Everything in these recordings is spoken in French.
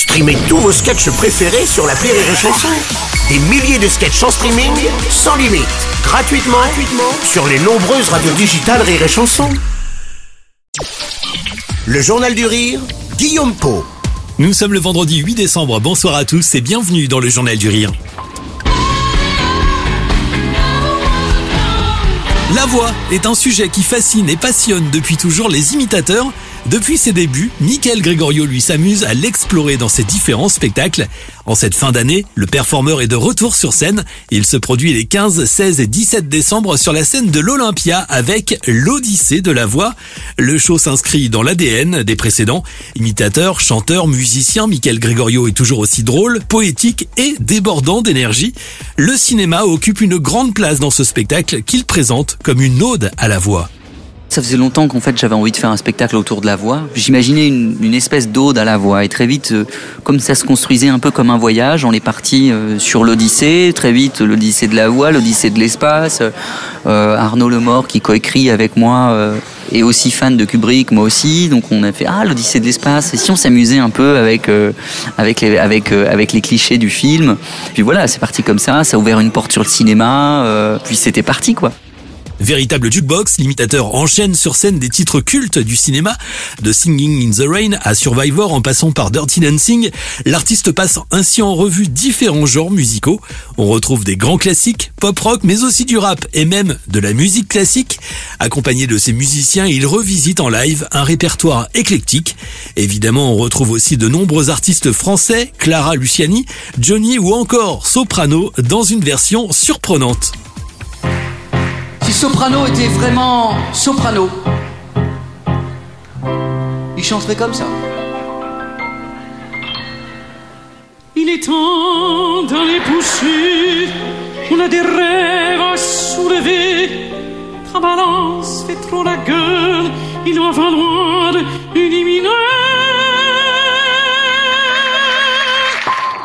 Streamez tous vos sketchs préférés sur la Rire et Chanson. Des milliers de sketchs en streaming, sans limite, gratuitement, sur les nombreuses radios digitales Rire et Chanson. Le Journal du Rire, Guillaume Po. Nous sommes le vendredi 8 décembre. Bonsoir à tous et bienvenue dans le Journal du Rire. La voix est un sujet qui fascine et passionne depuis toujours les imitateurs. Depuis ses débuts, Michael Gregorio lui s'amuse à l'explorer dans ses différents spectacles. En cette fin d'année, le performeur est de retour sur scène. Il se produit les 15, 16 et 17 décembre sur la scène de l'Olympia avec l'Odyssée de la voix. Le show s'inscrit dans l'ADN des précédents. Imitateur, chanteur, musicien, Michael Gregorio est toujours aussi drôle, poétique et débordant d'énergie. Le cinéma occupe une grande place dans ce spectacle qu'il présente une ode à la voix. Ça faisait longtemps qu'en fait j'avais envie de faire un spectacle autour de la voix. J'imaginais une, espèce d'ode à la voix et très vite, euh, comme ça se construisait un peu comme un voyage, on est parti euh, sur l'Odyssée. Très vite, l'Odyssée de la voix, l'Odyssée de l'espace. Euh, Arnaud Lemort qui coécrit avec moi est aussi fan de Kubrick, moi aussi. Donc on a fait ah l'Odyssée de l'espace. Et si on s'amusait un peu avec avec avec avec les clichés du film. Puis voilà, c'est parti comme ça. Ça a ouvert une porte sur le cinéma. puis c'était parti quoi. Véritable jukebox, l'imitateur enchaîne sur scène des titres cultes du cinéma, de Singing in the Rain à Survivor en passant par Dirty Dancing. L'artiste passe ainsi en revue différents genres musicaux. On retrouve des grands classiques, pop rock, mais aussi du rap et même de la musique classique. Accompagné de ses musiciens, il revisite en live un répertoire éclectique. Évidemment, on retrouve aussi de nombreux artistes français, Clara Luciani, Johnny ou encore Soprano dans une version surprenante. Soprano était vraiment soprano, il chanterait comme ça. Il est temps d'aller pousser, on a des rêves à soulever. Ta balance fait trop la gueule, il va falloir éliminer.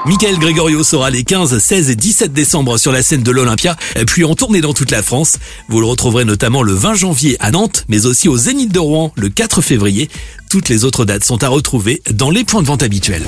Michael Gregorio sera les 15, 16 et 17 décembre sur la scène de l'Olympia, puis en tournée dans toute la France. Vous le retrouverez notamment le 20 janvier à Nantes, mais aussi au Zénith de Rouen le 4 février. Toutes les autres dates sont à retrouver dans les points de vente habituels.